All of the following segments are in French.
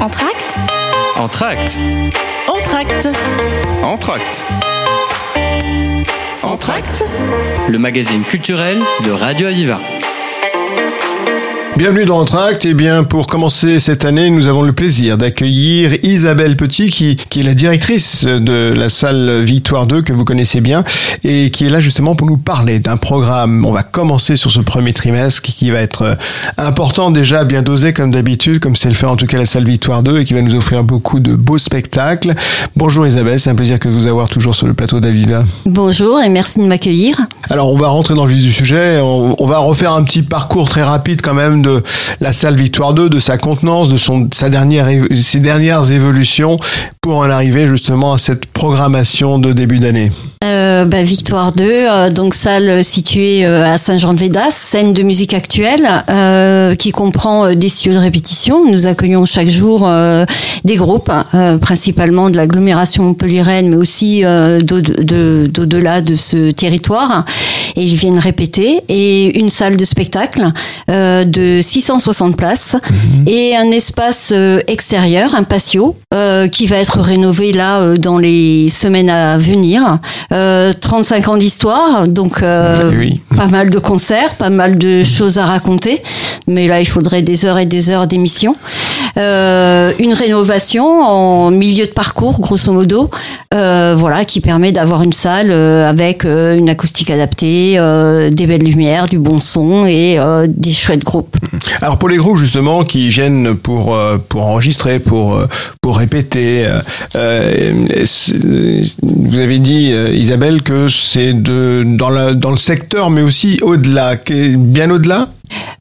Entracte Entracte. Entracte. Entracte. Entracte. Le magazine culturel de Radio Aviva. Bienvenue dans Entracte. Et bien, pour commencer cette année, nous avons le plaisir d'accueillir Isabelle Petit, qui, qui est la directrice de la salle Victoire 2, que vous connaissez bien, et qui est là justement pour nous parler d'un programme. On va commencer sur ce premier trimestre qui va être euh, important déjà, bien dosé comme d'habitude, comme c'est le fait en tout cas la salle Victoire 2, et qui va nous offrir beaucoup de beaux spectacles. Bonjour Isabelle, c'est un plaisir que de vous avoir toujours sur le plateau d'Aviva. Bonjour et merci de m'accueillir. Alors, on va rentrer dans le vif du sujet. On, on va refaire un petit parcours très rapide quand même de la salle Victoire 2, de sa contenance, de son, sa dernière, ses dernières évolutions pour en arriver justement à cette programmation de début d'année. Euh, bah, Victoire 2, euh, donc salle située euh, à Saint-Jean-de-Védas, scène de musique actuelle qui comprend des studios de répétition. Nous accueillons chaque jour des groupes, euh, principalement de l'agglomération montpelliéraine, mais aussi euh, d'au- de- d'au-delà de ce territoire. Et ils viennent répéter. Et une salle de spectacle euh, de 660 places et un espace euh, extérieur, un patio, euh, qui va être rénové là euh, dans les semaines à venir. Euh, 35 ans d'histoire, donc euh, Eh oui. pas mal de concerts, pas mal de choses à raconter. Mais là, il faudrait des heures et des heures d'émission. Euh, une rénovation en milieu de parcours, grosso modo, euh, voilà, qui permet d'avoir une salle euh, avec une acoustique adaptée, des belles lumières, du bon son et des chouettes groupes. Alors pour les groupes justement qui viennent pour pour enregistrer, pour pour répéter, vous avez dit Isabelle que c'est de dans la dans le secteur mais aussi au-delà, bien au-delà?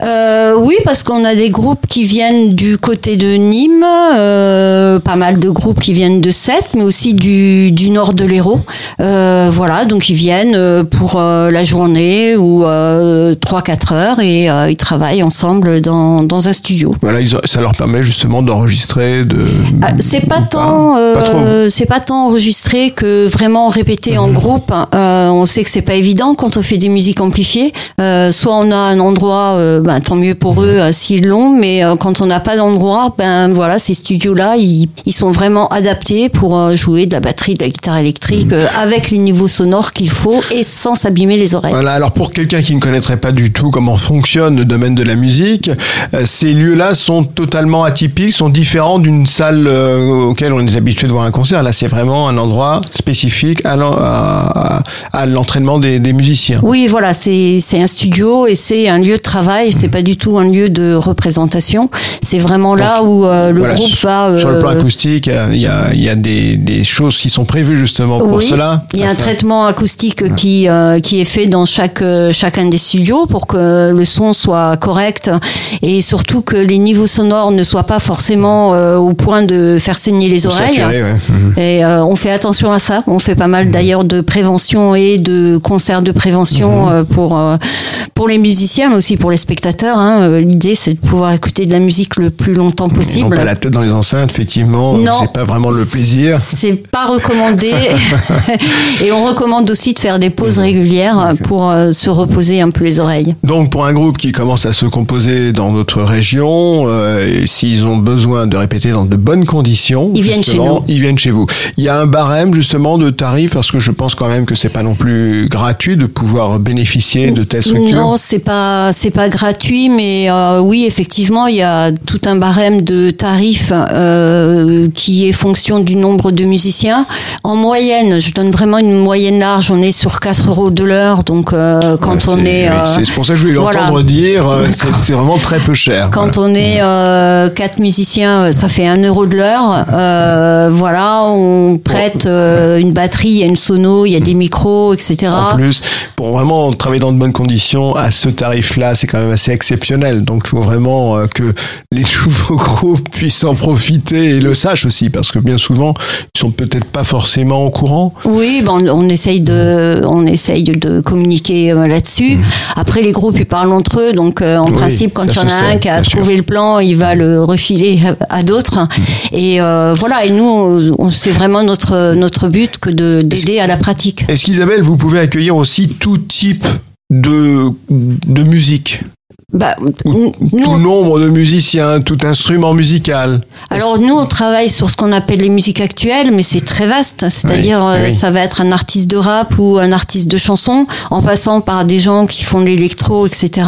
Euh, oui, parce qu'on a des groupes qui viennent du côté de Nîmes, euh, pas mal de groupes qui viennent de Sète, mais aussi du, du nord de l'Hérault. Euh, voilà, donc ils viennent pour la journée ou euh, 3-4 heures et ils travaillent ensemble dans, dans un studio. Voilà, ils ça leur permet justement d'enregistrer, de. Ah, c'est pas tant. Mhm. c'est pas tant enregistré que vraiment répéter en groupe. Euh, on sait que c'est pas évident quand on fait des musiques amplifiées. Soit on a un endroit, euh, ben, tant mieux pour eux euh, s'ils l'ont, mais euh, quand on n'a pas d'endroit, ben voilà, ces studios-là, ils, ils sont vraiment adaptés pour euh, jouer de la batterie, de la guitare électrique, avec les niveaux sonores qu'il faut et sans s'abîmer les oreilles. Voilà, alors pour quelqu'un qui ne connaîtrait pas du tout comment fonctionne le domaine de la musique, ces lieux-là sont totalement atypiques, sont différents d'une salle auquel on est habitué de voir un concert. Là, c'est vraiment un endroit spécifique à l'en- à, à l'entraînement des, des musiciens. Oui, voilà, c'est un studio et c'est un lieu de travail. C'est pas du tout un lieu de représentation. C'est vraiment là où euh, le Voilà, groupe va. Sur le plan euh, acoustique, il y a, il y a des, des choses qui sont prévues justement pour oui, cela. il y a un traitement acoustique qui euh, qui est fait dans chaque euh, chacun des studios pour que le son soit correct et surtout que les niveaux sonores ne soient pas forcément euh, au point de faire saigner les oreilles. saturé, ouais. Mhm. Et euh, on fait attention à ça. On fait pas mal d'ailleurs de prévention et de concerts de prévention Mhm. euh, pour euh, pour les musiciens, mais aussi pour les spectateurs. hein. Euh, L'idée, c'est de pouvoir écouter de la musique le plus longtemps possible. pas la tête dans les enceintes, effectivement. Non. C'est pas vraiment le plaisir. C'est pas recommandé. et on recommande aussi de faire des pauses Mhm. régulières pour euh, se reposer un peu les oreilles. Donc pour un groupe qui commence à se composer dans notre région, euh, s'ils ont besoin de répéter dans de bonnes conditions, Ils viennent chez nous. Ils viennent chez vous. Il y a un barème justement de tarifs parce que je pense quand même que c'est pas non plus gratuit de pouvoir bénéficier de telles structures. Non, c'est pas c'est pas gratuit, mais euh, oui, effectivement, il y a tout un barème de tarifs euh, qui est fonction du nombre de musiciens. En moyenne, je donne vraiment une moyenne large. On est sur 4 euros de l'heure, donc euh, quand Ouais, on est c'est pour ça que je voulais voilà. l'entendre dire. c'est vraiment très peu cher. Quand Voilà. on est euh, quatre musiciens, ça fait un euro de l'heure. Voilà, on prête une batterie, il y a une sono, il y a des micros, etc. En plus, pour vraiment travailler dans de bonnes conditions, à ce tarif-là, c'est quand même assez exceptionnel. Donc, il faut vraiment euh, que les nouveaux groupes puissent en profiter et le sachent aussi, parce que bien souvent, ils sont peut-être pas forcément au courant. Oui, ben on, on essaye de, on essaye de communiquer euh, là-dessus. Après, les groupes ils parlent entre eux, donc euh, en. Oui, principe, quand il y en a un qui a sûr. Trouvé le plan, il va le refiler à, à d'autres. Et euh, voilà. Et nous, on- on- c'est vraiment notre notre but que de d'aider à la pratique. Est-ce qu'Isabelle, vous pouvez accueillir aussi tout type de, de musique bah, nous, tout nombre de musiciens, tout instrument musical. Alors nous, on travaille sur ce qu'on appelle les musiques actuelles, mais c'est très vaste. C'est-à-dire, Oui, euh, oui. ça va être un artiste de rap ou un artiste de chanson, en passant par des gens qui font de l'électro, etc.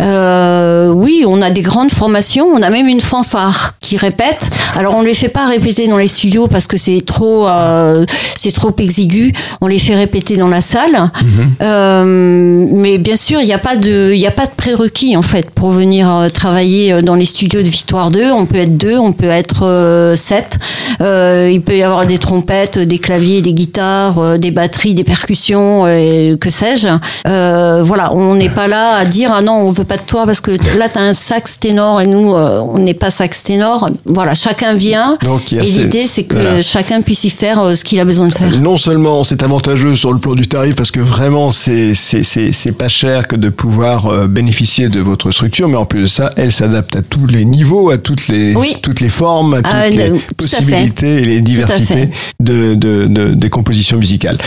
Euh, oui, on a des grandes formations. On a même une fanfare qui répète. Alors on les fait pas répéter dans les studios parce que c'est trop, euh, c'est trop exigu. On les fait répéter dans la salle. Mhm. Euh, mais bien sûr, il n'y a pas de, il y a pas de prérequis en fait pour venir euh, travailler euh, dans les studios de Victoire 2. On peut être deux, on peut être euh, sept. Il peut y avoir des trompettes, des claviers, des guitares, des batteries, des percussions, que sais-je. Voilà, on n'est pas là à dire ah non, on veut pas de toi parce que là t'as un sax ténor et nous on n'est pas sax ténor. Voilà, chacun vient. Donc, et l'idée c'est que voilà. chacun puisse y faire ce qu'il a besoin de faire. Non seulement c'est avantageux sur le plan du tarif parce que vraiment c'est c'est c'est pas cher que de pouvoir euh, de votre structure, mais en plus de ça, elle s'adapte à tous les niveaux, à toutes les Oui. toutes les formes, à toutes Ah, les le- tout à fait. possibilités et les diversités de, de de des compositions musicales.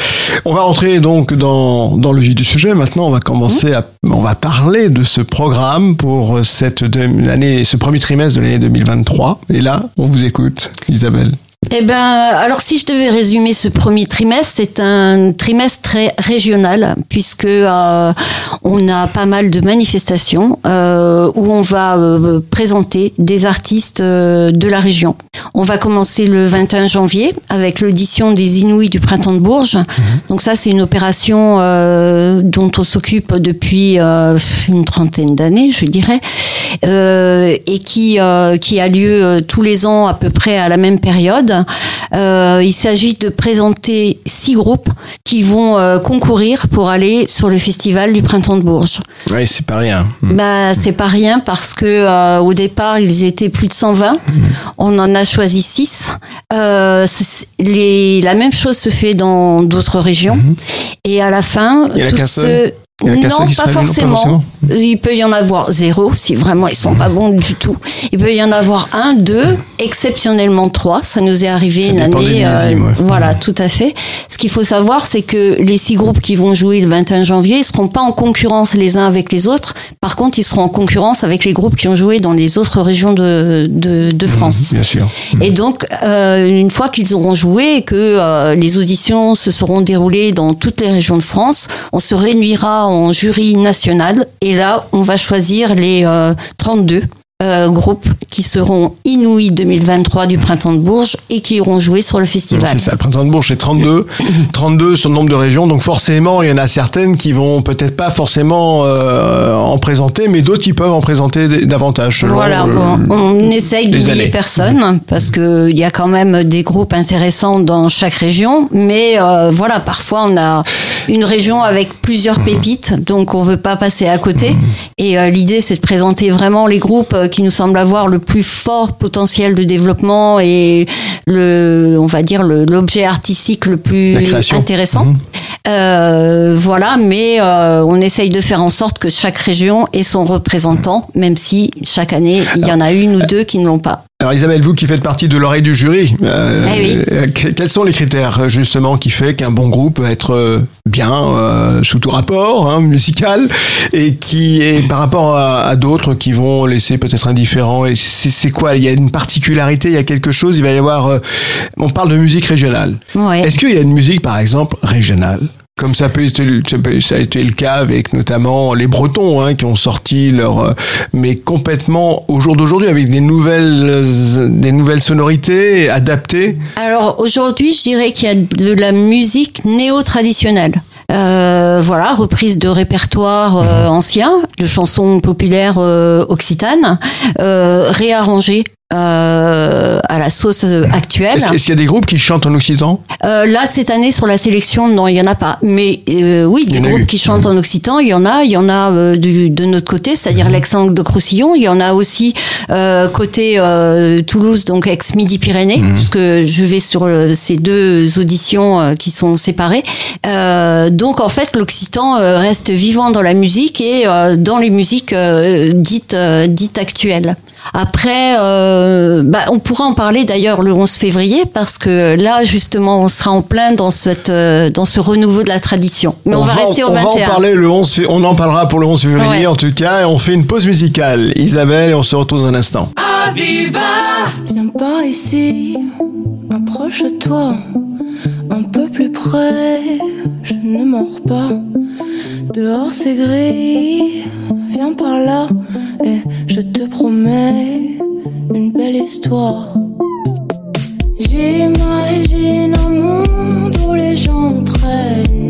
On va rentrer donc dans dans le vif du sujet. Maintenant, on va commencer à on va parler de ce programme pour cette année, ce premier trimestre de l'année 2023. Et là, on vous écoute, Isabelle. Eh ben, alors si je devais résumer ce premier trimestre, c'est un trimestre très régional puisque euh, on a pas mal de manifestations euh, où on va euh, présenter des artistes euh, de la région. On va commencer le 21 janvier avec l'audition des Inouïs du printemps de Bourges. Donc ça, c'est une opération euh, dont on s'occupe depuis euh, une trentaine d'années, je dirais, euh, et qui euh, qui a lieu tous les ans à peu près à la même période. Euh, il s'agit de présenter six groupes qui vont euh, concourir pour aller sur le festival du printemps de Bourges. Oui, c'est pas rien. Bah, c'est pas rien parce que euh, au départ ils étaient plus de 120. On en a choisi 6. C'est- les, la même chose se fait dans d'autres régions. Et à la fin, tous ceux- seul Il y a non, pas forcément. Il peut y en avoir zéro si vraiment ils sont pas bons du tout. Il peut y en avoir un, deux, exceptionnellement trois. Ça nous est arrivé Ça une année. euh, ouais. Voilà, tout à fait. Ce qu'il faut savoir, c'est que les six groupes qui vont jouer le 21 janvier, ils seront pas en concurrence les uns avec les autres. Par contre, ils seront en concurrence avec les groupes qui ont joué dans les autres régions de, de, de France. Bien sûr. Et donc, euh, une fois qu'ils auront joué et que euh, les auditions se seront déroulées dans toutes les régions de France, on se réunira en jury national. Et là, on va choisir les euh, 32 euh, groupes qui seront inouïs 2023 du printemps de Bourges et qui iront jouer sur le festival. C'est ça, le printemps de Bourges, c'est 32. 32 sur le nombre de régions. Donc forcément, il y en a certaines qui vont peut-être pas forcément euh, en présenter, mais d'autres qui peuvent en présenter davantage. selon, Voilà, euh, bon, on essaye d'oublier personne parce que il y a quand même des groupes intéressants dans chaque région, mais euh, voilà, parfois on a une région avec plusieurs Mhm. pépites, donc on veut pas passer à côté. Et euh, l'idée, c'est de présenter vraiment les groupes qui nous semblent avoir le plus fort potentiel de développement et le, on va dire l'objet artistique le plus intéressant. Mhm. Euh, voilà, mais euh, on essaye de faire en sorte que chaque région ait son représentant, même si chaque année il y en a une ou deux qui ne l'ont pas. Alors Isabelle, vous qui faites partie de l'oreille du jury, euh, Eh oui. euh, que- quels sont les critères justement qui fait qu'un bon groupe peut être euh, bien euh, sous tout rapport hein, musical et qui est par rapport à, à d'autres qui vont laisser peut-être indifférents et c'est c'est quoi? Il y a une particularité, il y a quelque chose? Il va y avoir. euh, on parle de musique régionale. Ouais. Est-ce qu'il y a une musique par exemple régionale? Comme ça, peut être, ça peut- ça a été le cas avec notamment les Bretons hein, qui ont sorti leur, euh, mais complètement au jour d'aujourd'hui avec des nouvelles, des nouvelles sonorités adaptées. Alors aujourd'hui, je dirais qu'il y a de la musique néo-traditionnelle. Euh, voilà, reprise de répertoires euh, anciens, de chansons populaires euh, occitanes, euh, réarrangées euh, à la sauce euh, actuelle. Est-ce qu'il y a des groupes qui chantent en occitan? Euh, là, cette année, sur la sélection, non, il y en a pas. Mais euh, oui, des groupes eu. qui chantent en occitan, il y en a. Il y en a euh, du- de notre côté, c'est-à-dire l'ex-Angle de Croussillon. Il y en a aussi euh, côté euh, Toulouse, donc ex-Midi-Pyrénées, puisque je vais sur ces deux auditions qui sont séparées. Euh, donc, en fait, l'occitan reste vivant dans la musique et euh, dans les musiques euh, dites, dites actuelles. Après, euh, bah, on pourra en parler d'ailleurs le 11 février parce que là, justement, on sera en plein dans cette, euh, dans ce renouveau de la tradition. Mais on, va, rester au on 21. va en parler le 11, fé- on en parlera pour le 11 février Ouais. en tout cas, et on fait une pause musicale. Isabelle, et on se retrouve dans un instant. Viens par ici, approche-toi, un peu plus près, je ne mords pas. Dehors c'est gris, viens par là, et je te promets une belle histoire. J'imagine un monde où les gens traînent.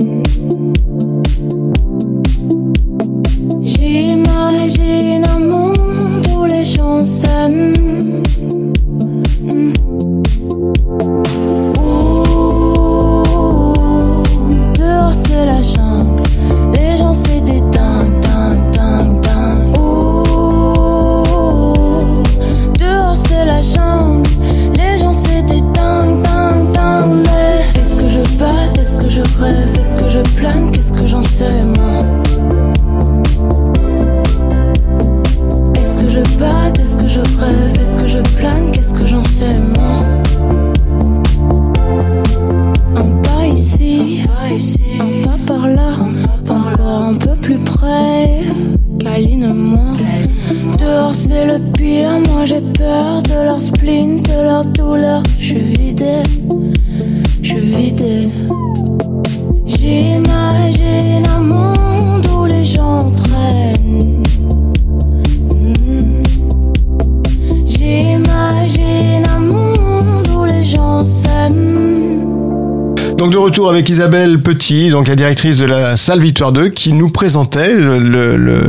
Retour avec Isabelle Petit, donc la directrice de la salle Victoire 2, qui nous présentait le, le- le-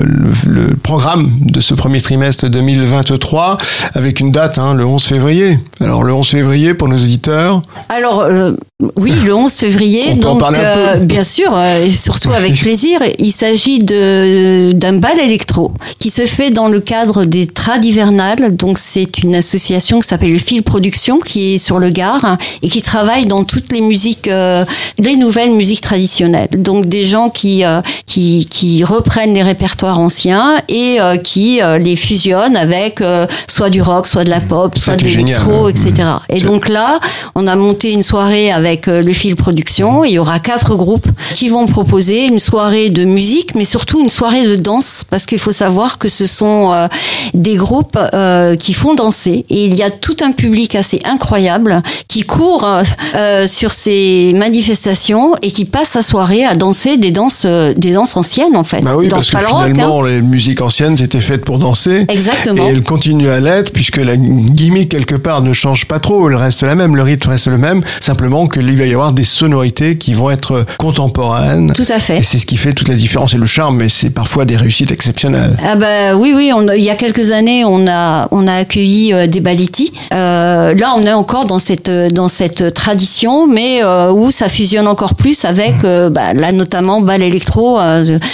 le- programme de ce premier trimestre 2023 avec une date, hein, le 11 février. Alors le 11 février pour nos auditeurs. Alors, euh, oui, le 11 février. On donc, peu. bien sûr, euh, et surtout avec plaisir. Il s'agit de d'un bal électro qui se fait dans le cadre des Trades hivernales. Donc, c'est une association qui s'appelle le Fil Production, qui est sur le Gard hein, et qui travaille dans toutes les musiques, euh, les nouvelles musiques traditionnelles. Donc, des gens qui euh, qui qui reprennent les répertoires anciens et euh, qui euh, les fusionnent avec euh, soit du rock, soit de la pop, soit de l'électro, hein. etc. Et C'est- donc là, on a monté une soirée avec euh, le fil production. Il y aura quatre groupes qui vont proposer une soirée de musique, mais surtout une soirée de danse, parce qu'il faut savoir que ce sont euh, des groupes euh, qui font danser. Et il y a tout un public assez incroyable qui court euh, sur ces manifestations et qui passe sa soirée à danser des danses, des danses anciennes en fait. Bah oui, parce que rock, finalement, hein. les musiques anciennes, c'était faites pour danser. Exactement. Et elles continuent à l'être, puisque la gimmick, quelque part, ne change pas trop. Elle reste la même, le rythme reste le même. Simplement qu'il va y avoir des sonorités qui vont être contemporaines. Tout à fait. Et c'est ce qui fait toute la différence et le charme, mais c'est parfois des réussites exceptionnelles. Ah bah oui oui on, il y a quelques années on a on a accueilli euh, des baliti euh, là on est encore dans cette euh, dans cette tradition mais euh, où ça fusionne encore plus avec euh, bah, là notamment bal électro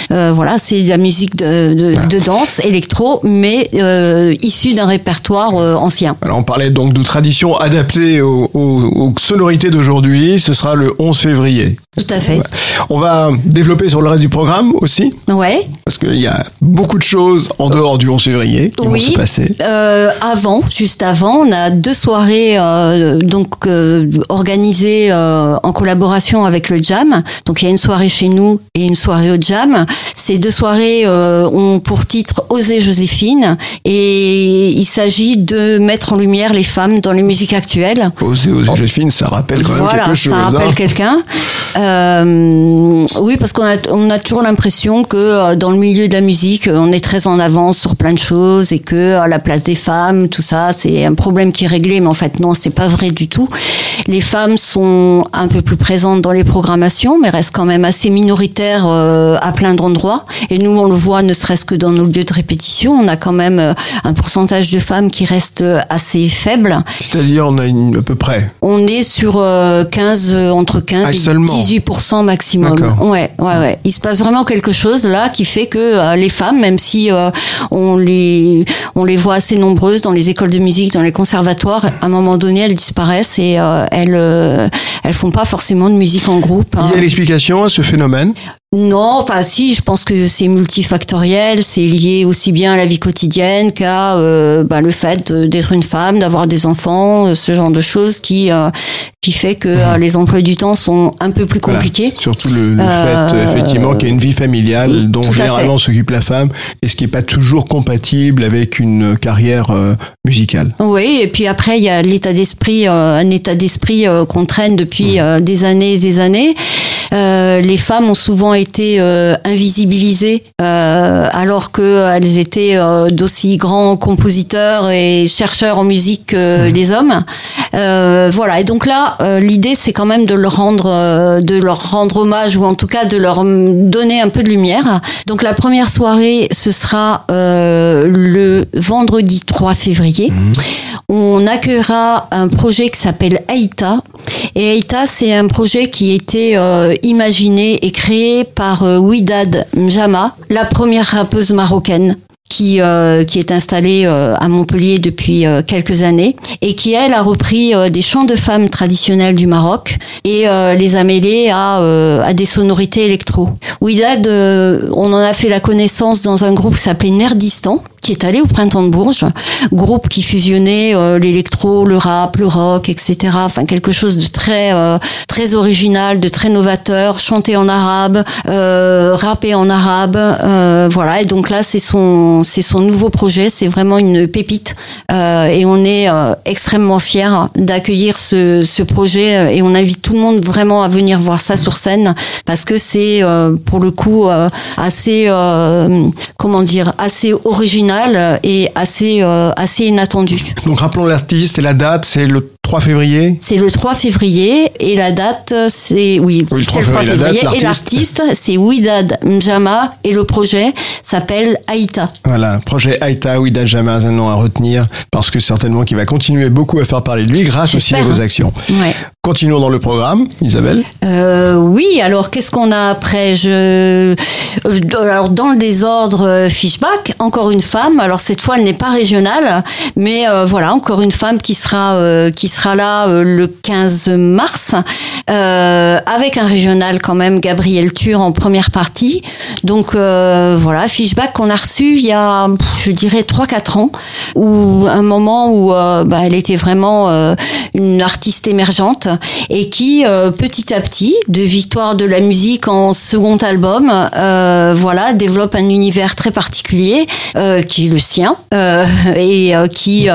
voilà c'est de la musique de, de, de danse électro mais issue d'un répertoire ancien Alors on parlait donc de tradition adaptée aux, aux- aux sonorités d'aujourd'hui. Ce sera le 11 février. tout à fait On va développer sur le reste du programme aussi, ouais parce qu'il y a beaucoup de choses en dehors du 11 février qui vont se passer. Euh, avant, juste avant, on a deux soirées euh, donc euh, organisées euh, en collaboration avec le Jam. Donc il y a une soirée chez nous et une soirée au Jam. Ces deux soirées ont pour titre Oser Joséphine et il s'agit de mettre en lumière les femmes dans les musiques actuelles. Oser, oser, Joséphine, ça rappelle quand même Voilà, ça rappelle hein. quelqu'un. Euh, oui, parce qu'on a, on a toujours l'impression que euh, dans le milieu de la musique, euh, on est très en avance sur plein de choses et que à la place des femmes, tout ça, c'est un problème qui est réglé. Mais en fait, non, c'est pas vrai du tout. Les femmes sont un peu plus présentes dans les programmations, mais restent quand même assez minoritaires euh, à plein d'endroits. Et nous, on le voit, ne serait-ce que dans nos lieux de répétition, on a quand même un pourcentage de femmes qui reste assez faible. C'est-à-dire, on a une, à peu près. On est sur euh, 15, euh, entre 15 Ah, et seulement 18% maximum. Ouais, ouais, ouais. Il se passe vraiment quelque chose là qui fait que euh, les femmes, même si euh, on les on les voit assez nombreuses dans les écoles de musique, dans les conservatoires, à un moment donné, elles disparaissent et euh, elles euh, elles font pas forcément de musique en groupe. hein. Il y a l'explication à ce phénomène? Non, enfin si, je pense que c'est multifactoriel, c'est lié aussi bien à la vie quotidienne qu'à euh, bah, le fait d'être une femme, d'avoir des enfants, euh, ce genre de choses qui euh, qui fait que les emplois du temps sont un peu plus Voilà. compliqués. Surtout le, le Euh, fait, effectivement, qu'il y a une vie familiale dont généralement s'occupe la femme et ce qui n'est pas toujours compatible avec une carrière musicale. Oui, et puis après il y a l'état d'esprit, un état d'esprit qu'on traîne depuis des années et des années. Euh, les femmes ont souvent été euh, invisibilisées euh, alors qu'elles étaient euh, d'aussi grands compositeurs et chercheurs en musique que les hommes. Euh, voilà, et donc là, euh, l'idée c'est quand même de leur rendre, euh, de leur rendre hommage ou en tout cas de leur donner un peu de lumière. Donc la première soirée, ce sera euh, le vendredi 3 février. On accueillera un projet qui s'appelle Aïta. Et Aïta, c'est un projet qui euh, imaginé et créé par euh, Widad Mjama, la première rappeuse marocaine qui, euh, qui est installée euh, à Montpellier depuis euh, quelques années et qui, elle, a repris euh, des chants de femmes traditionnels du Maroc et euh, les a mêlés à, euh, à des sonorités électro. Euh, on en a fait la connaissance dans un groupe qui s'appelait Nerdistan, qui est allé au Printemps de Bourges, groupe qui fusionnait l'électro, le rap, le rock, etc. Enfin, quelque chose de très, très original, de très novateur, chanté en arabe, rappé en arabe, voilà. Et donc là, c'est son, c'est son nouveau projet. C'est vraiment une pépite, euh, et on est euh, extrêmement fiers d'accueillir ce, ce projet. euh, Et on invite tout le monde vraiment à venir voir ça sur scène parce que c'est pour le coup assez, comment dire, assez original et assez, assez inattendu. Donc rappelons l'artiste et la date, c'est le 3 février. C'est le 3 février et la date, c'est oui, Oui, le c'est 3 le 3 février, la date, février et l'artiste. c'est Widad Mjama et le projet s'appelle Aïta. Voilà, projet Aïta, Ouida Jamaz, un nom à retenir, parce que certainement qu'il va continuer beaucoup à faire parler de lui grâce aussi à vos actions. Ouais. Continuons dans le programme, Isabelle. Euh, oui, alors qu'est-ce qu'on a après? Je euh, alors dans le désordre euh, Fishback, encore une femme. Alors cette fois, elle n'est pas régionale, mais euh, voilà, encore une femme qui sera euh, qui sera là euh, le 15 mars euh, avec un régional quand même, Gabriel Tur en première partie. Donc euh, voilà, Fishback qu'on a reçu il y a, je dirais, 3-4 ans, où un moment où bah, elle était vraiment une artiste émergente et qui, petit à petit, de Victoire de la musique en second album, voilà, développe un univers très particulier qui est le sien et qui,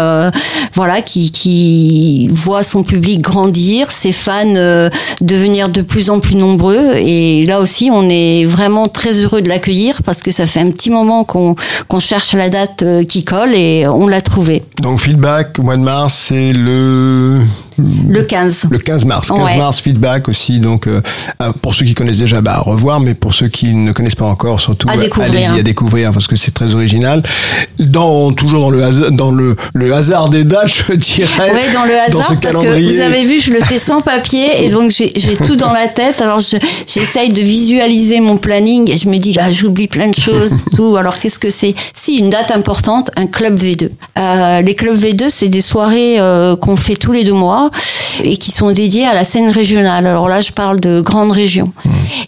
voilà, qui, qui voit son public grandir, ses fans euh, devenir de plus en plus nombreux. Et là aussi, on est vraiment très heureux de l'accueillir parce que ça fait un petit moment qu'on cherche la date euh, qui colle et on l'a trouvée. Donc feedback mois de mars, c'est le Le 15. le 15 mars. 15 Ouais. mars feedback aussi. Donc euh, euh, pour ceux qui connaissent déjà, bah à revoir, mais pour ceux qui ne connaissent pas encore, surtout À euh, allez-y à découvrir parce que c'est très original. Dans toujours dans le hasard, dans le le hasard des dates, je dirais. Ouais, dans le hasard, ce parce que vous avez vu, je le fais sans papier et donc j'ai tout dans la tête. Alors je- j'essaye de visualiser mon planning et je me dis là, j'oublie plein de choses, tout. Alors qu'est-ce que c'est? Si une date importante, un club V2. Euh, les clubs V2, c'est des soirées euh, qu'on fait tous les deux mois et qui sont dédiées à la scène régionale. Alors là, je parle de grandes régions.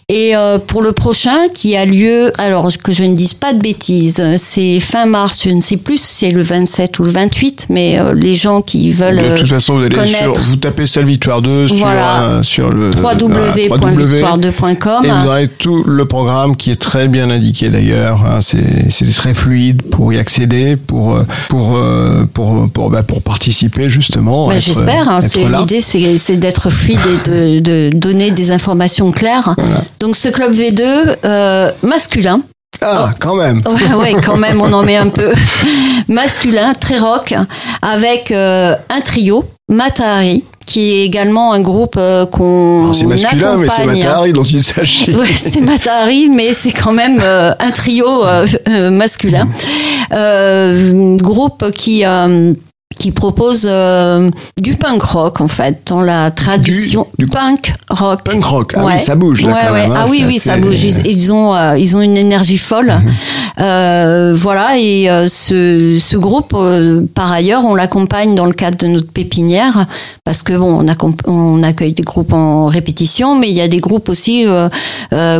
Et euh, pour le prochain, qui a lieu, alors que je ne dise pas de bêtises, c'est fin mars, je ne sais plus si c'est le 27 ou le 28, mais euh, les gens qui veulent De euh, toute façon, vous allez sur, connaître. vous tapez Celle Victoire 2 sur, Voilà. sur le www.victoire2.com. Et vous aurez tout le programme qui est très bien indiqué d'ailleurs. hein. c'est très fluide pour y accéder, pour pour pour pour bah, pour participer justement. Être- J'espère. hein, être c'est- là. L'idée, c'est d'être fluide et de, de donner des informations claires. Donc, ce club V2 euh, masculin. Ah, quand même. Ouais, ouais, quand même, on en met un peu. Masculin, très rock, avec euh, un trio, Matahari, qui est également un groupe euh, qu'on Alors, C'est masculin, mais c'est. Matahari dont il s'agit. Ouais, c'est Matahari, mais c'est quand même euh, un trio euh, masculin. Groupe qui qui propose euh, du punk rock en fait dans la tradition du- punk rock. Punk rock. Ah Ouais. oui, ça bouge là Ouais, quand ouais. même. hein, ah oui, oui, ça bouge. Ils, ils ont, euh, ils ont une énergie folle. Mhm. Euh, voilà, et euh, ce, ce groupe, euh, par ailleurs, on l'accompagne dans le cadre de notre pépinière, parce que bon, on, on accueille des groupes en répétition, mais il y a des groupes aussi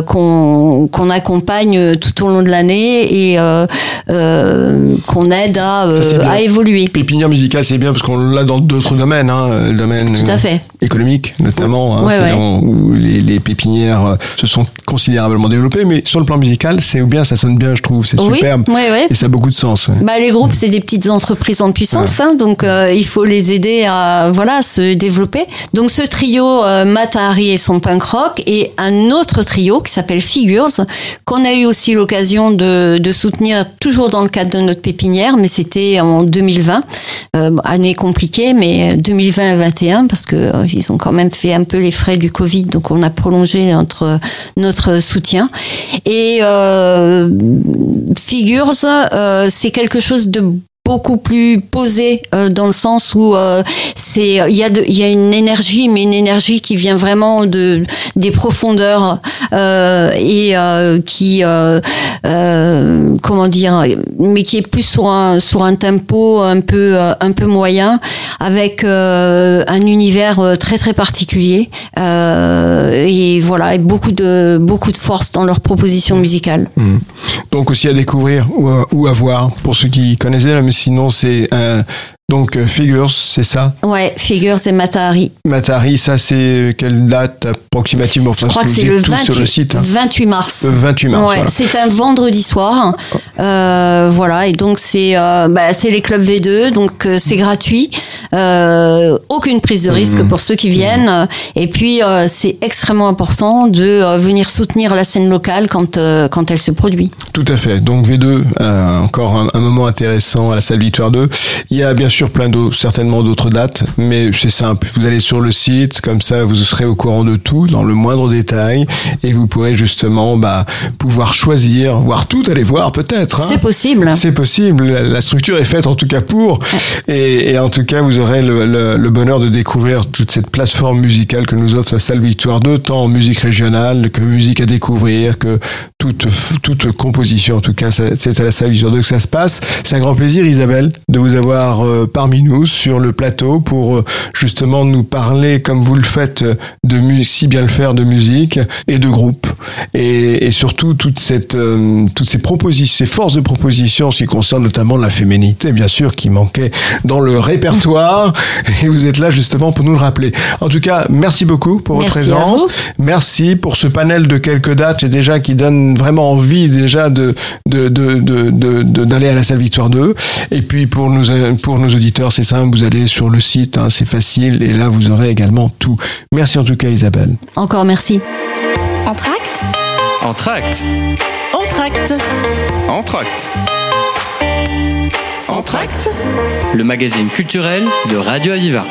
qu'on qu'on accompagne tout au long de l'année et euh, euh, qu'on aide à, euh, Ça, à évoluer. Pépinière musicale, c'est bien parce qu'on l'a dans d'autres domaines, hein, le domaine Tout à fait. économique notamment, hein, Ouais, ouais. où les, les pépinières euh, se sont considérablement développées, mais sur le plan musical, c'est bien, ça sonne bien, je trouve, c'est Oui, superbe ouais, et ça a beaucoup de sens. Bah, les groupes, c'est des petites entreprises en puissance, hein, donc euh, il faut les aider à voilà se développer. Donc ce trio, euh, Matahari et son punk rock, et un autre trio qui s'appelle Figures, qu'on a eu aussi l'occasion de, de soutenir toujours dans le cadre de notre pépinière, mais c'était en 2020, euh, année compliquée, mais 2020 et 2021 parce que euh, ils ont quand même fait un peu les frais du Covid, donc on a prolongé notre notre soutien. Et euh, Figures, euh, c'est quelque chose de beaucoup plus posé euh, dans le sens où euh, c'est il y a il y a une énergie mais une énergie qui vient vraiment de des profondeurs euh, et euh, qui euh, euh, comment dire mais qui est plus sur un sur un tempo un peu un peu moyen avec euh, un univers euh, très très particulier. Euh, et voilà et beaucoup de beaucoup de force dans leur proposition musicale Mm. Donc aussi à découvrir ou à, ou à voir pour ceux qui connaissaient, là, mais sinon c'est un donc euh, Figures, c'est ça. ouais Figures et Matahari Matari, ça c'est quelle date approximativement? Je crois que c'est le êtes tous sur le 28, site. hein. 28 mars. Le 28 mars. Ouais, voilà. c'est un vendredi soir. Euh, voilà, et donc c'est euh, bah, c'est les clubs V2, donc euh, c'est gratuit. Euh, aucune prise de risque Mhm. pour ceux qui viennent. Et puis euh, c'est extrêmement important de euh, venir soutenir la scène locale quand euh, quand elle se produit. Tout à fait. Donc V2, euh, encore un, un moment intéressant à la salle Victoire 2. Il y a bien sûr plein d'autres, certainement d'autres dates, mais c'est simple. Vous allez sur le site, comme ça vous serez au courant de tout, dans le moindre détail, et vous pourrez justement bah, pouvoir choisir, voir tout, aller voir peut-être. hein. C'est possible. C'est possible. La- La structure est faite en tout cas pour. Et, et en tout cas, vous aurez le, le- le bonheur de découvrir toute cette plateforme musicale que nous offre la salle Victoire 2, tant en musique régionale que musique à découvrir, que toute, toute composition. En tout cas, c'est à la salle Victoire 2 que ça se passe. C'est un grand plaisir, Isabelle, de vous avoir euh, parmi nous sur le plateau pour euh, justement nous parler, comme vous le faites, euh, de si bien le faire, de musique et de groupe. Et, et surtout, toute cette, euh, toutes ces propositions, ces forces de proposition en ce qui concerne notamment la féminité, bien sûr, qui manquait dans le répertoire. Et vous êtes là justement pour nous le rappeler. En tout cas, merci beaucoup pour votre Merci présence. Merci pour ce panel de quelques dates et déjà qui donne vraiment envie déjà de de de de d'aller à la salle Victoire 2. Et puis pour nos pour auditeurs, c'est simple, vous allez sur le site, hein, c'est facile et là vous aurez également tout. Merci en tout cas Isabelle. Encore merci. Entracte Entracte. Entracte Entracte. Entracte. Le magazine culturel de Radio Aviva.